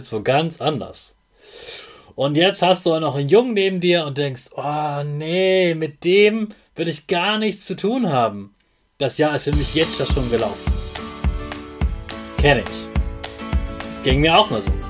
jetzt wo ganz anders. Und jetzt hast du noch einen Jungen neben dir und denkst, oh nee, mit dem würde ich gar nichts zu tun haben. Das Jahr ist für mich jetzt schon gelaufen. Kenne ich. Ging mir auch mal so.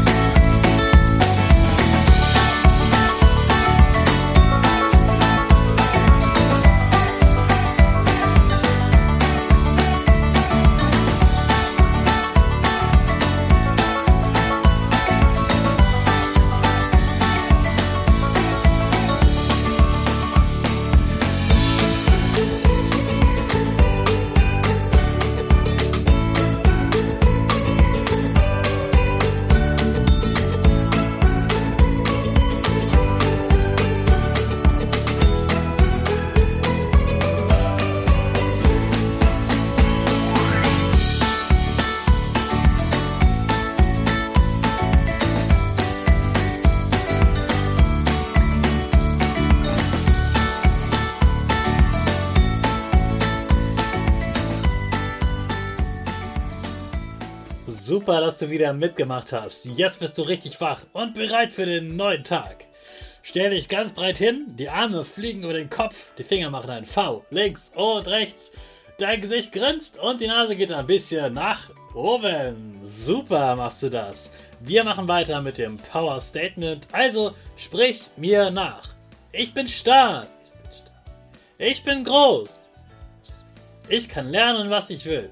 Super, dass du wieder mitgemacht hast. Jetzt bist du richtig wach und bereit für den neuen Tag. Stell dich ganz breit hin, die Arme fliegen über den Kopf, die Finger machen ein V, links und rechts. Dein Gesicht grinst und die Nase geht ein bisschen nach oben. Super machst du das. Wir machen weiter mit dem Power Statement. Also sprich mir nach. Ich bin stark. Ich bin groß. Ich kann lernen, was ich will.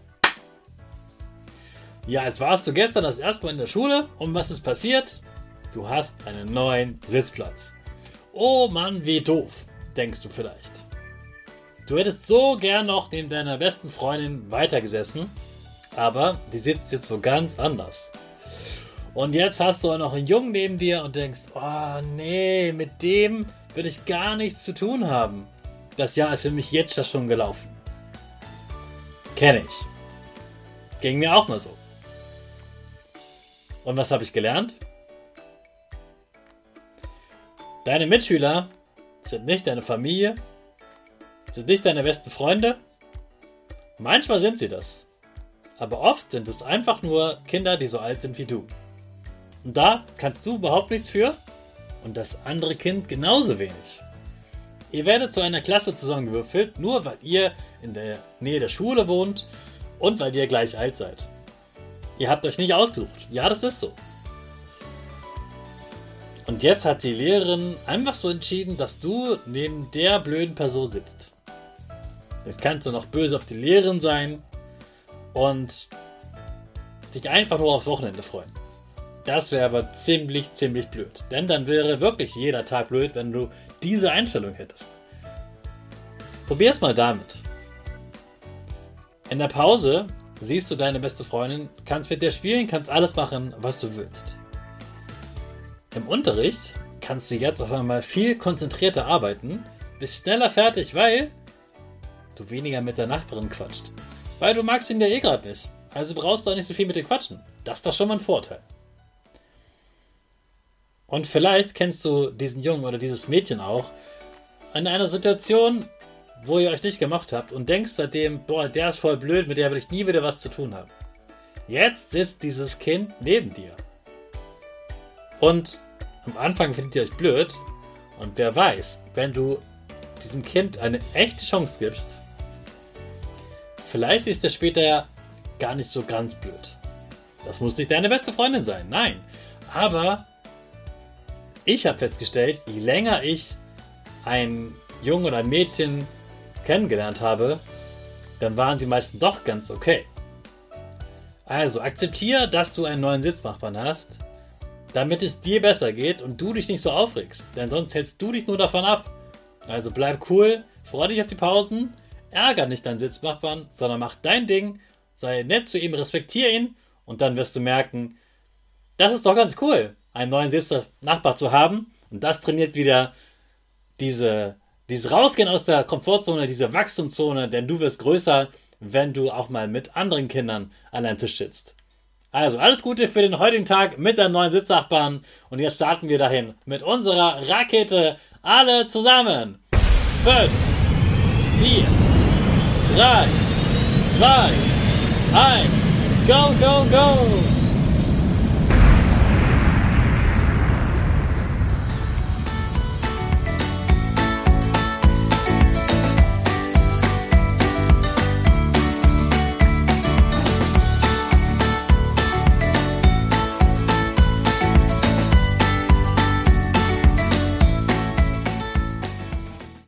Ja, jetzt warst du gestern das erste Mal in der Schule und was ist passiert? Du hast einen neuen Sitzplatz. Oh Mann, wie doof, denkst du vielleicht. Du hättest so gern noch neben deiner besten Freundin weitergesessen, aber die sitzt jetzt wo ganz anders. Und jetzt hast du auch noch einen Jungen neben dir und denkst, oh nee, mit dem würde ich gar nichts zu tun haben. Das Jahr ist für mich jetzt schon gelaufen. Kenne ich. Ging mir auch mal so. Und was habe ich gelernt? Deine Mitschüler sind nicht deine Familie, sind nicht deine besten Freunde. Manchmal sind sie das. Aber oft sind es einfach nur Kinder, die so alt sind wie du. Und da kannst du überhaupt nichts für und das andere Kind genauso wenig. Ihr werdet zu einer Klasse zusammengewürfelt, nur weil ihr in der Nähe der Schule wohnt und weil ihr gleich alt seid. Ihr habt euch nicht ausgesucht. Ja, das ist so. Und jetzt hat die Lehrerin einfach so entschieden, dass du neben der blöden Person sitzt. Jetzt kannst du noch böse auf die Lehrerin sein und dich einfach nur aufs Wochenende freuen. Das wäre aber ziemlich, ziemlich blöd. Denn dann wäre wirklich jeder Tag blöd, wenn du diese Einstellung hättest. Probier's mal damit. In der Pause siehst du deine beste Freundin, kannst mit der spielen, kannst alles machen, was du willst. Im Unterricht kannst du jetzt auf einmal viel konzentrierter arbeiten, bist schneller fertig, weil du weniger mit der Nachbarin quatscht. Weil du magst ihn ja eh gerade nicht. Also brauchst du auch nicht so viel mit dir quatschen. Das ist doch schon mal ein Vorteil. Und vielleicht kennst du diesen Jungen oder dieses Mädchen auch in einer Situation, wo ihr euch nicht gemacht habt und denkst seitdem, boah, der ist voll blöd, mit der will ich nie wieder was zu tun haben. Jetzt sitzt dieses Kind neben dir. Und am Anfang findet ihr euch blöd. Und wer weiß, wenn du diesem Kind eine echte Chance gibst, vielleicht ist er später ja gar nicht so ganz blöd. Das muss nicht deine beste Freundin sein, nein. Aber ich habe festgestellt, je länger ich ein Jungen oder ein Also akzeptiere, dass du einen neuen Sitznachbarn hast, damit es dir besser geht und du dich nicht so aufregst. Denn sonst hältst du dich nur davon ab. Also bleib cool, freu dich auf die Pausen, ärger nicht deinen Sitznachbarn, sondern mach dein Ding, sei nett zu ihm, respektiere ihn und dann wirst du merken, das ist doch ganz cool, einen neuen Sitznachbar zu haben und das trainiert wieder diese, dieses Rausgehen aus der Komfortzone, diese Wachstumszone, denn du wirst größer, wenn du auch mal mit anderen Kindern an einem Tisch sitzt. Also alles Gute für den heutigen Tag mit der neuen Sitznachbarn und jetzt starten wir dahin mit unserer Rakete alle zusammen. 5, 4, 3, 2, 1, go, go, go!